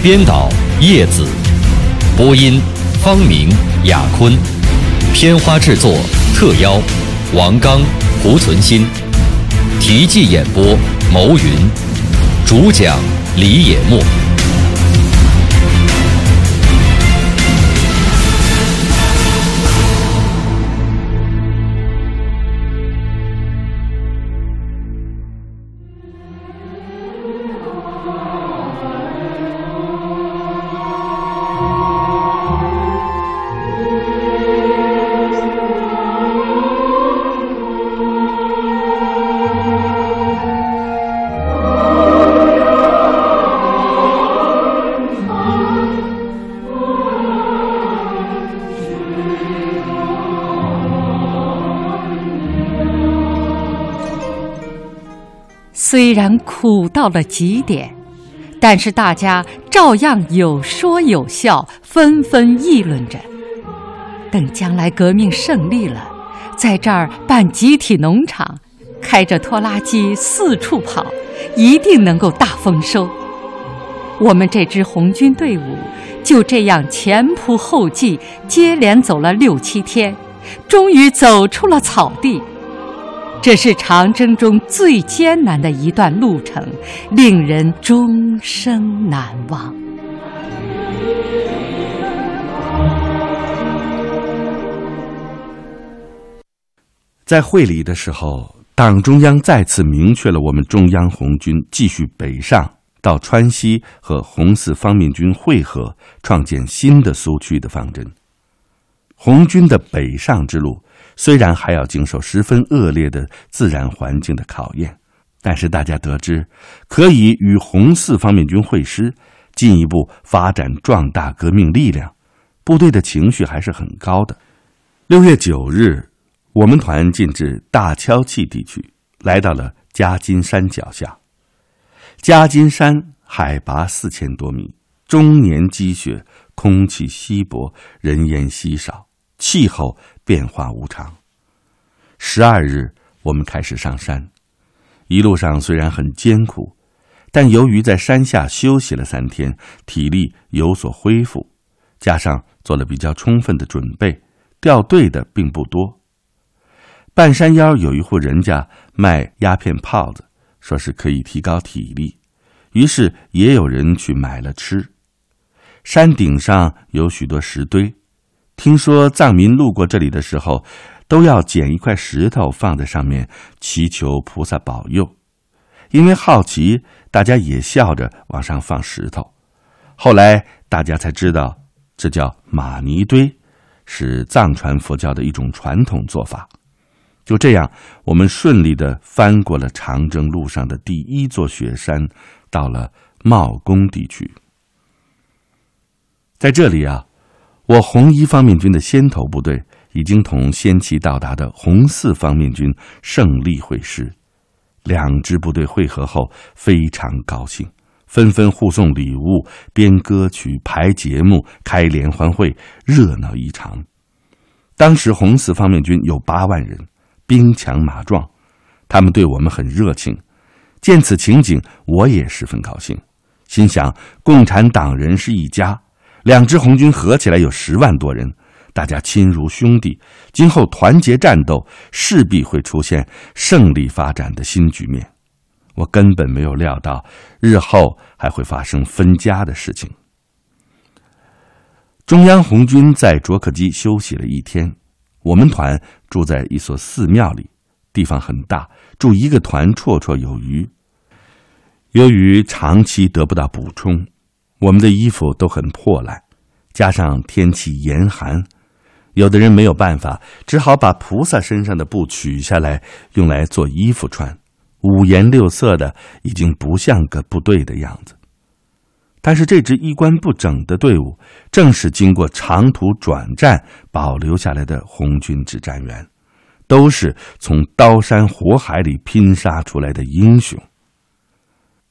编导叶子，播音方明、雅坤，片花制作特邀王刚、胡存新，题记演播牟云，主讲李野墨。虽然苦到了极点，但是大家照样有说有笑，纷纷议论着。等将来革命胜利了，在这儿办集体农场，开着拖拉机四处跑，一定能够大丰收。我们这支红军队伍就这样前仆后继，接连走了六七天，终于走出了草地。这是长征中最艰难的一段路程，令人终生难忘。在会理的时候，党中央再次明确了我们中央红军继续北上到川西和红四方面军会合，创建新的苏区的方针。红军的北上之路。虽然还要经受十分恶劣的自然环境的考验，但是大家得知可以与红四方面军会师，进一步发展壮大革命力量，部队的情绪还是很高的。六月九日，我们团进至大敲器地区，来到了夹金山脚下。夹金山海拔四千多米，终年积雪，空气稀薄，人烟稀少。气候变化无常。十二日，我们开始上山，一路上虽然很艰苦，但由于在山下休息了三天，体力有所恢复，加上做了比较充分的准备，掉队的并不多。半山腰有一户人家卖鸦片炮子，说是可以提高体力，于是也有人去买了吃。山顶上有许多石堆。听说藏民路过这里的时候，都要捡一块石头放在上面，祈求菩萨保佑。因为好奇，大家也笑着往上放石头。后来大家才知道，这叫玛尼堆，是藏传佛教的一种传统做法。就这样，我们顺利的翻过了长征路上的第一座雪山，到了茂公地区。在这里啊。我红一方面军的先头部队已经同先期到达的红四方面军胜利会师，两支部队会合后非常高兴，纷纷互送礼物、编歌曲、排节目、开联欢会，热闹异常。当时红四方面军有八万人，兵强马壮，他们对我们很热情。见此情景，我也十分高兴，心想共产党人是一家。两支红军合起来有十万多人，大家亲如兄弟，今后团结战斗，势必会出现胜利发展的新局面。我根本没有料到日后还会发生分家的事情。中央红军在卓克基休息了一天，我们团住在一所寺庙里，地方很大，住一个团绰绰有余。由于长期得不到补充。我们的衣服都很破烂，加上天气严寒，有的人没有办法，只好把菩萨身上的布取下来，用来做衣服穿，五颜六色的，已经不像个部队的样子。但是这支衣冠不整的队伍，正是经过长途转战保留下来的红军指战员，都是从刀山火海里拼杀出来的英雄。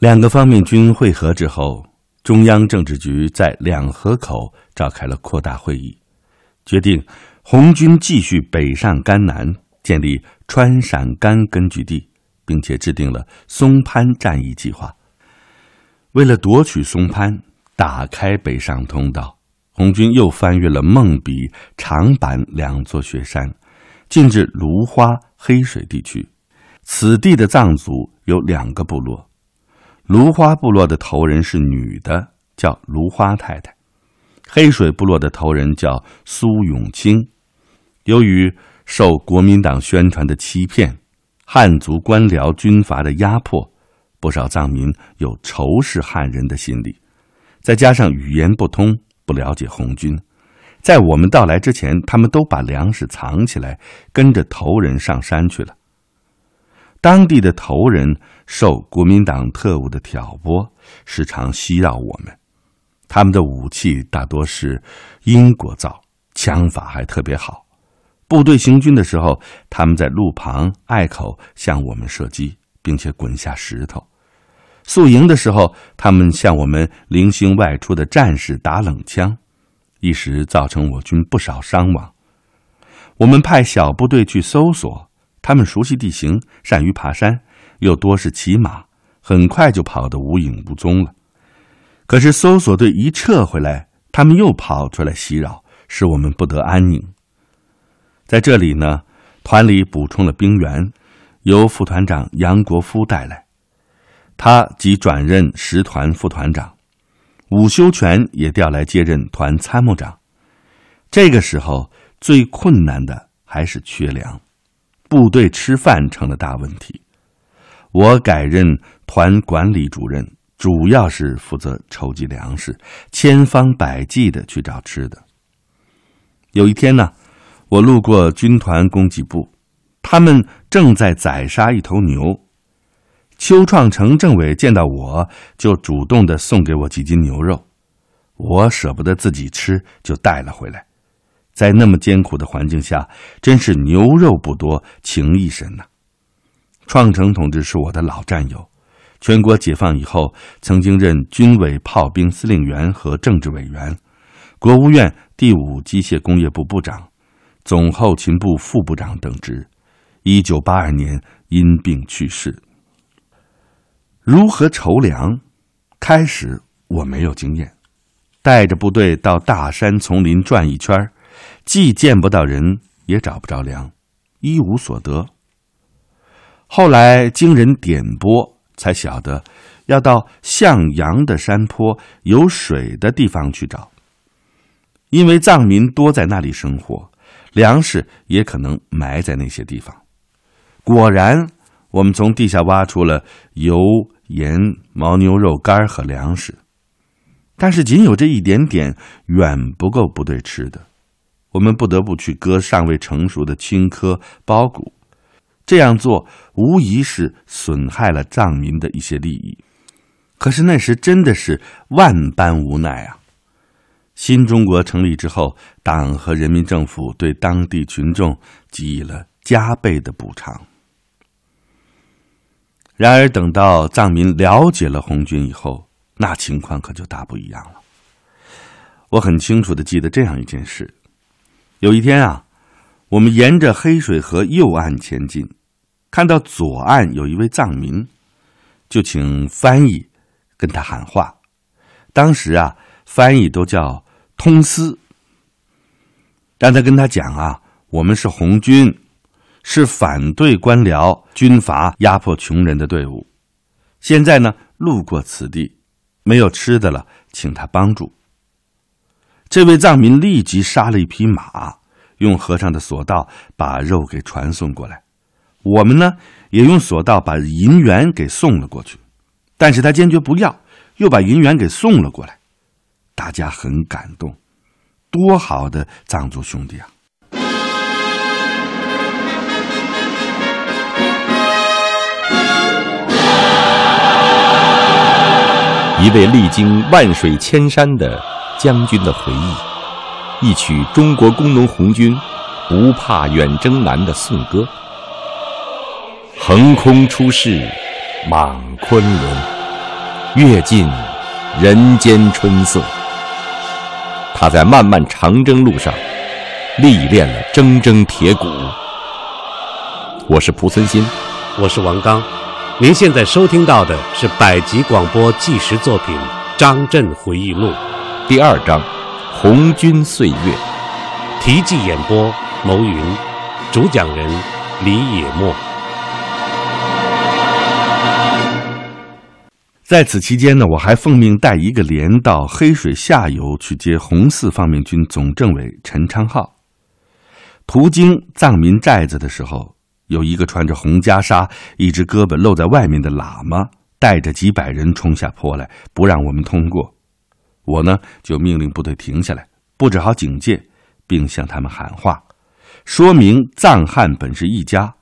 两个方面军会合之后，中央政治局在两河口召开了扩大会议，决定红军继续北上甘南，建立川陕甘根据地，并且制定了松潘战役计划。为了夺取松潘，打开北上通道，红军又翻越了孟比、长坂两座雪山，进至芦花、黑水地区。此地的藏族有两个部落，芦花部落的头人是女的，叫芦花太太；黑水部落的头人叫苏永清。由于受国民党宣传的欺骗，汉族官僚军阀的压迫。不少藏民有仇视汉人的心理，再加上语言不通，不了解红军，在我们到来之前，他们都把粮食藏起来，跟着头人上山去了。当地的头人受国民党特务的挑拨，时常袭扰我们。他们的武器大多是英国造，枪法还特别好。部队行军的时候，他们在路旁隘口向我们射击，并且滚下石头。宿营的时候，他们向我们零星外出的战士打冷枪，一时造成我军不少伤亡。我们派小部队去搜索，他们熟悉地形，善于爬山，又多是骑马，很快就跑得无影无踪了。可是搜索队一撤回来，他们又跑出来袭扰，使我们不得安宁。在这里呢，团里补充了兵员，由副团长杨国夫带来。他即转任十团副团长，伍修权也调来接任团参谋长。这个时候最困难的还是缺粮，部队吃饭成了大问题。我改任团管理主任，主要是负责筹集粮食，千方百计的去找吃的。有一天呢，我路过军团供给部，他们正在宰杀一头牛。邱创成政委见到我就主动的送给我几斤牛肉，我舍不得自己吃，就带了回来。在那么艰苦的环境下，真是牛肉不多，情谊深呐。创成同志是我的老战友，全国解放以后，曾经任军委炮兵司令员和政治委员，国务院第五机械工业部部长，总后勤部副部长等职。一九八二年因病去世。如何筹粮？开始我没有经验，带着部队到大山丛林转一圈既见不到人，也找不着粮，一无所得。后来经人点拨，才晓得要到向阳的山坡有水的地方去找，因为藏民多在那里生活，粮食也可能埋在那些地方。果然。我们从地下挖出了油、盐、牦牛肉干和粮食，但是仅有这一点点，远不够部队吃的。我们不得不去割尚未成熟的青稞、苞谷，这样做无疑是损害了藏民的一些利益。可是那时真的是万般无奈啊！新中国成立之后，党和人民政府对当地群众给予了加倍的补偿。然而，等到藏民了解了红军以后，那情况可就大不一样了。我很清楚的记得这样一件事：有一天啊，我们沿着黑水河右岸前进，看到左岸有一位藏民，就请翻译跟他喊话。当时啊，翻译都叫通司，让他跟他讲啊，我们是红军。是反对官僚军阀压迫穷人的队伍。现在呢，路过此地，没有吃的了，请他帮助。这位藏民立即杀了一匹马，用和尚的索道把肉给传送过来。我们呢，也用索道把银元给送了过去，但是他坚决不要，又把银元给送了过来。大家很感动，多好的藏族兄弟啊！一位历经万水千山的将军的回忆，一曲中国工农红军不怕远征难的颂歌。横空出世，莽昆仑，阅尽人间春色。他在漫漫长征路上历练了铮铮铁骨。我是蒲存昕，我是王刚。您现在收听到的是百集广播纪实作品《张震回忆录》第二章《红军岁月》，题记演播牟云，主讲人李野墨。在此期间呢，我还奉命带一个连到黑水下游去接红四方面军总政委陈昌浩。途经藏民寨子的时候。有一个穿着红袈裟、一只胳膊露在外面的喇嘛，带着几百人冲下坡来，不让我们通过。我呢，就命令部队停下来，布置好警戒，并向他们喊话，说明藏汉本是一家，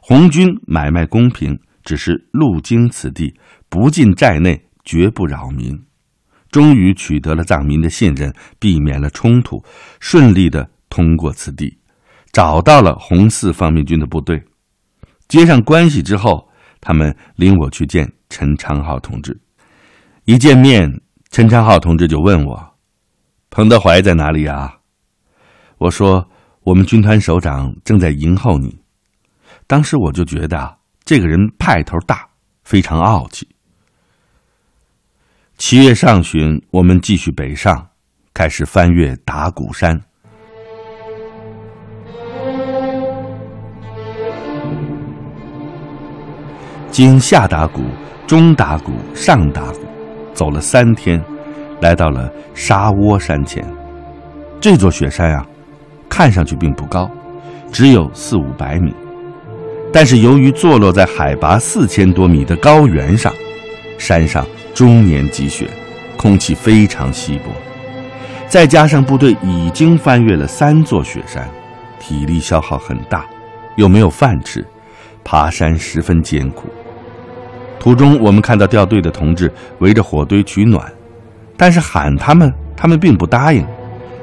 红军买卖公平，只是路经此地，不进寨内，绝不扰民。终于取得了藏民的信任，避免了冲突，顺利的通过此地，找到了红四方面军的部队。接上关系之后，他们领我去见陈昌浩同志。一见面，陈昌浩同志就问我：“彭德怀在哪里啊？”我说：“我们军团首长正在迎候你。”当时我就觉得这个人派头大，非常傲气。七月上旬，我们继续北上，开始翻越打鼓山。经下打鼓、中打鼓、上打鼓，走了三天，来到了沙窝山前。这座雪山啊，看上去并不高，只有四五百米，但是由于坐落在海拔四千多米的高原上，山上终年积雪，空气非常稀薄，再加上部队已经翻越了三座雪山，体力消耗很大，又没有饭吃，爬山十分艰苦。途中，我们看到掉队的同志围着火堆取暖，但是喊他们，他们并不答应，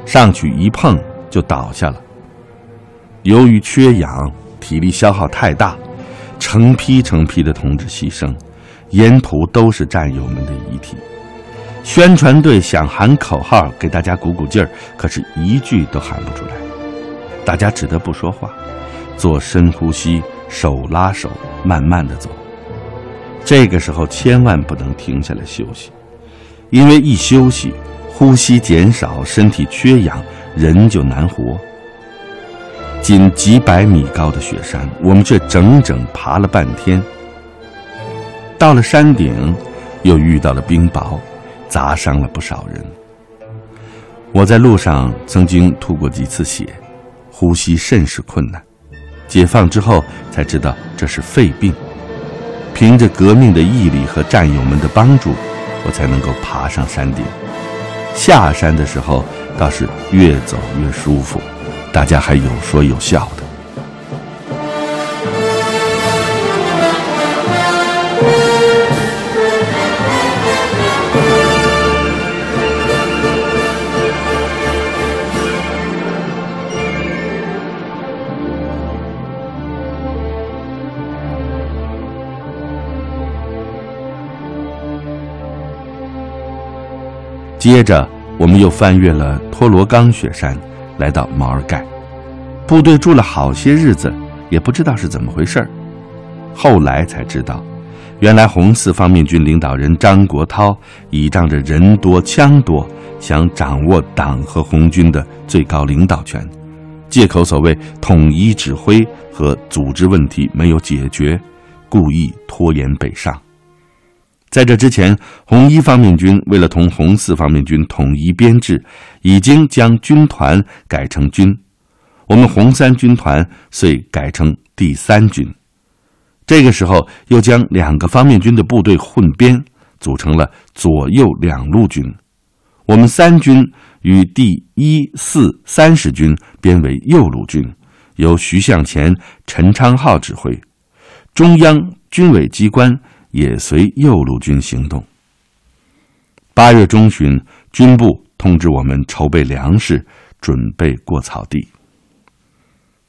上去一碰就倒下了。由于缺氧，体力消耗太大，成批成批的同志牺牲，沿途都是战友们的遗体。宣传队想喊口号给大家鼓鼓劲儿，可是一句都喊不出来，大家只得不说话，做深呼吸，手拉手，慢慢的走。这个时候千万不能停下来休息，因为一休息，呼吸减少，身体缺氧，人就难活。仅几百米高的雪山，我们却整整爬了半天。到了山顶，又遇到了冰雹，砸伤了不少人。我在路上曾经吐过几次血，呼吸甚是困难。解放之后才知道这是肺病。凭着革命的毅力和战友们的帮助，我才能够爬上山顶。下山的时候倒是越走越舒服，大家还有说有笑的。接着，我们又翻越了托罗冈雪山，来到毛尔盖。部队住了好些日子，也不知道是怎么回事儿后来才知道，原来红四方面军领导人张国焘倚仗着人多枪多，想掌握党和红军的最高领导权，借口所谓统一指挥和组织问题没有解决，故意拖延北上。在这之前，红一方面军为了同红四方面军统一编制，已经将军团改成军，我们红三军团遂改成第三军。这个时候，又将两个方面军的部队混编，组成了左右两路军。我们三军与第一、四、三十军编为右路军，由徐向前、陈昌浩指挥，中央军委机关。也随右路军行动。八月中旬，军部通知我们筹备粮食，准备过草地。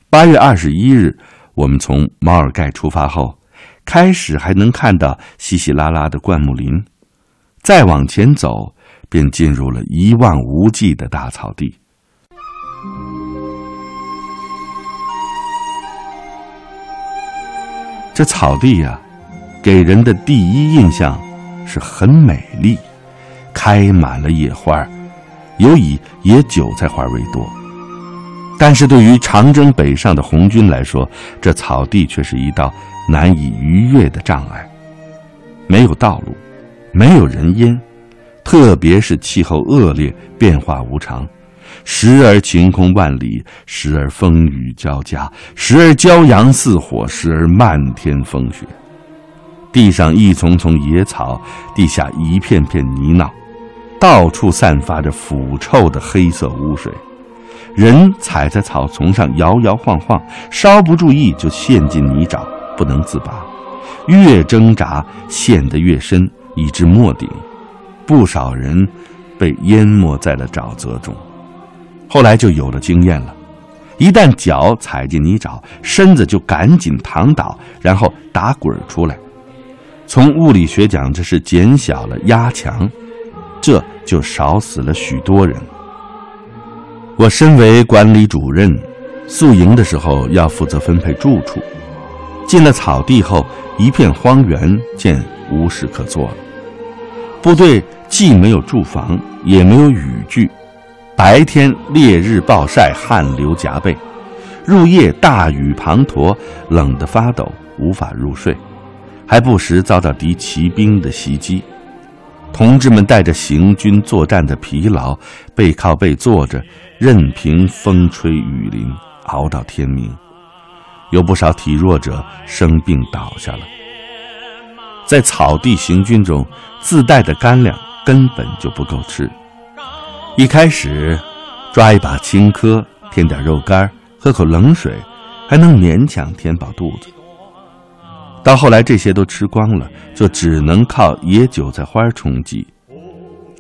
八月二十一日，我们从毛尔盖出发后，开始还能看到稀稀拉拉的灌木林，再往前走，便进入了一望无际的大草地。这草地呀，给人的第一印象是很美丽，开满了野花，尤以野韭菜花为多。但是对于长征北上的红军来说，这草地却是一道难以逾越的障碍，没有道路，没有人烟，特别是气候恶劣，变化无常。时而晴空万里，时而风雨交加，时而骄阳似火，时而漫天风雪。地上一丛丛野草，地下一片片泥淖，到处散发着腐臭的黑色污水。人踩在草丛上摇摇晃晃，稍不注意就陷进泥沼，不能自拔。越挣扎陷得越深，以致没顶。不少人被淹没在了沼泽中。后来就有了经验了，一旦脚踩进泥沼，身子就赶紧躺倒，然后打滚出来。从物理学讲，这是减小了压强，这就少死了许多人。我身为管理主任，宿营的时候要负责分配住处。进了草地后，一片荒原，见无事可做。部队既没有住房，也没有雨具。白天烈日暴晒，汗流浃背；入夜大雨滂沱，冷得发抖，无法入睡，还不时遭到敌骑兵的袭击。同志们带着行军作战的疲劳，背靠背坐着，任凭风吹雨淋，熬到天明。有不少体弱者生病倒下了。在草地行军中，自带的干粮根本就不够吃。一开始，抓一把青稞，添点肉干，喝口冷水，还能勉强填饱肚子。到后来，这些都吃光了，就只能靠野韭菜花充饥。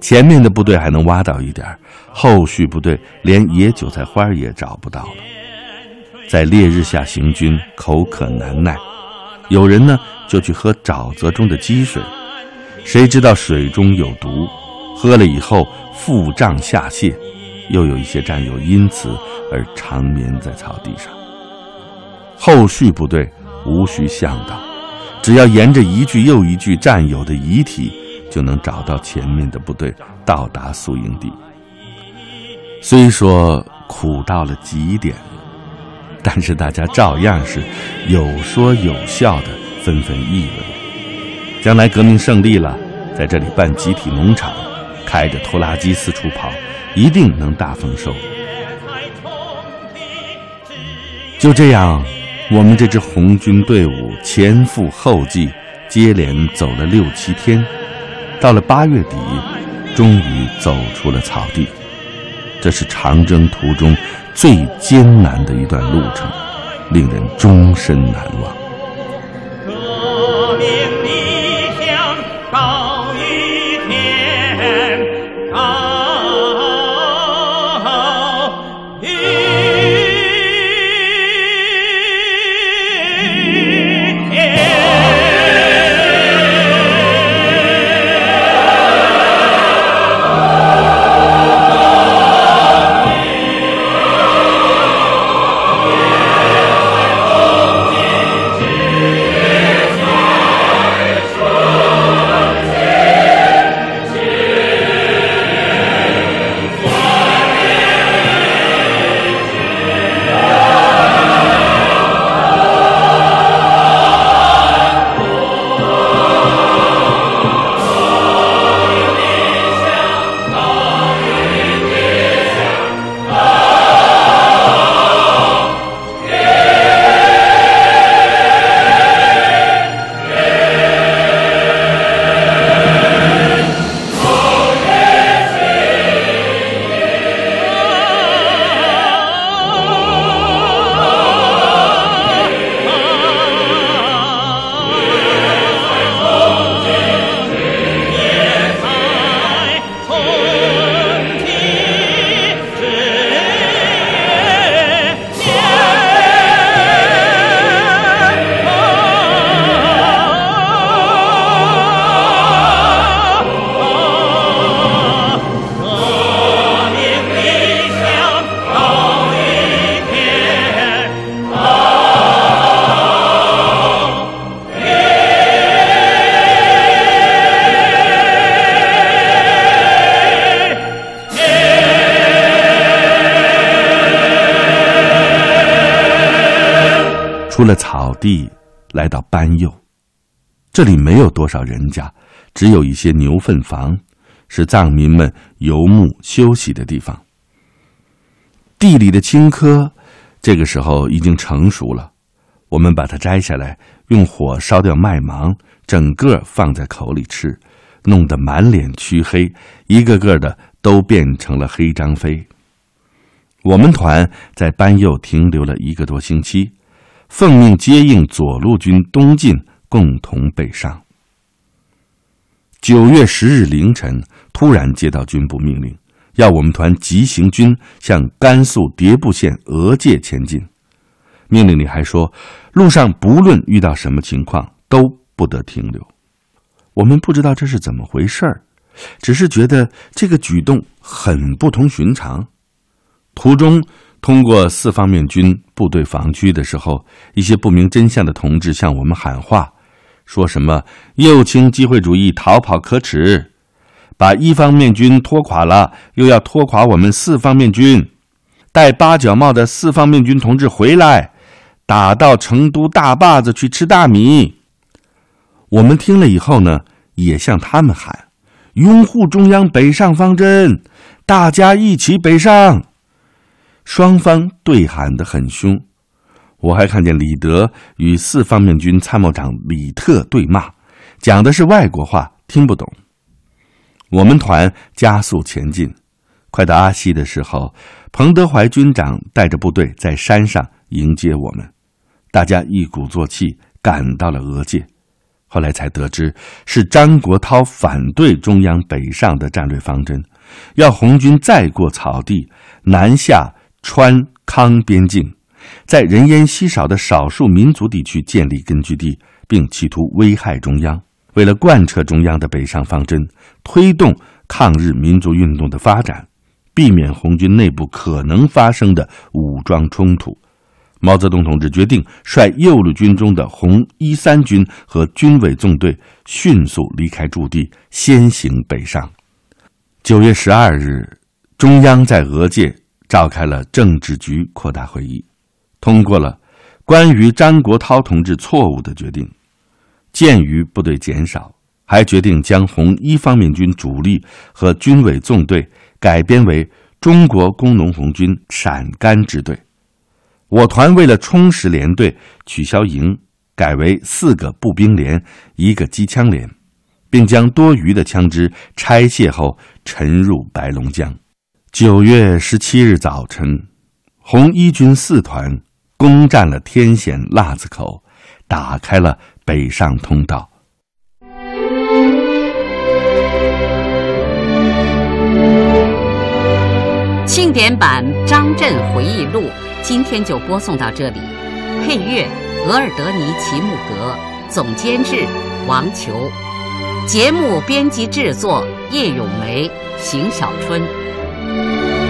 前面的部队还能挖到一点，后续部队连野韭菜花也找不到了。在烈日下行军，口渴难耐，有人呢就去喝沼泽中的积水，谁知道水中有毒。喝了以后腹胀下泻，又有一些战友因此而长眠在草地上。后续部队无需向导，只要沿着一具又一具战友的遗体，就能找到前面的部队，到达宿营地。虽说苦到了极点，但是大家照样是有说有笑的，纷纷议论：将来革命胜利了，在这里办集体农场。开着拖拉机四处跑，一定能大丰收。就这样，我们这支红军队伍前赴后继，接连走了六七天，到了八月底，终于走出了草地。这是长征途中最艰难的一段路程，令人终身难忘。出了草地，来到班右。这里没有多少人家，只有一些牛粪房，是藏民们游牧休息的地方。地里的青稞，这个时候已经成熟了。我们把它摘下来，用火烧掉麦芒，整个放在口里吃，弄得满脸黢黑，一个个的都变成了黑张飞。我们团在班右停留了一个多星期，奉命接应左路军东进，共同北上。九月十日凌晨，突然接到军部命令，要我们团急行军向甘肃迭部县额界前进。命令里还说，路上不论遇到什么情况都不得停留。我们不知道这是怎么回事儿，只是觉得这个举动很不同寻常。途中通过四方面军部队防区的时候，一些不明真相的同志向我们喊话，说什么右倾机会主义逃跑可耻，把一方面军拖垮了，又要拖垮我们四方面军，戴八角帽的四方面军同志回来。打到成都大坝子去吃大米。我们听了以后呢，也向他们喊：“拥护中央北上方针，大家一起北上。”双方对喊得很凶。我还看见李德与四方面军参谋长李特对骂，讲的是外国话，听不懂。我们团加速前进，快到阿西的时候，彭德怀军长带着部队在山上。迎接我们，大家一鼓作气赶到了俄界，后来才得知是张国焘反对中央北上的战略方针，要红军再过草地南下川康边境，在人烟稀少的少数民族地区建立根据地，并企图危害中央。为了贯彻中央的北上方针，推动抗日民族运动的发展，避免红军内部可能发生的武装冲突。毛泽东同志决定率右路军中的红一三军和军委纵队迅速离开驻地，先行北上。九月十二日，中央在俄界召开了政治局扩大会议，通过了关于张国焘同志错误的决定。鉴于部队减少，还决定将红一方面军主力和军委纵队改编为中国工农红军陕甘支队。我团为了充实连队，取消营，改为四个步兵连，一个机枪连，并将多余的枪支拆卸后沉入白龙江。九月十七日早晨，红一军四团攻占了天险腊子口，打开了北上通道。庆典版张震回忆录。今天就播送到这里，配乐额尔德尼齐木格，总监制王球，节目编辑制作叶咏梅、邢小春。Música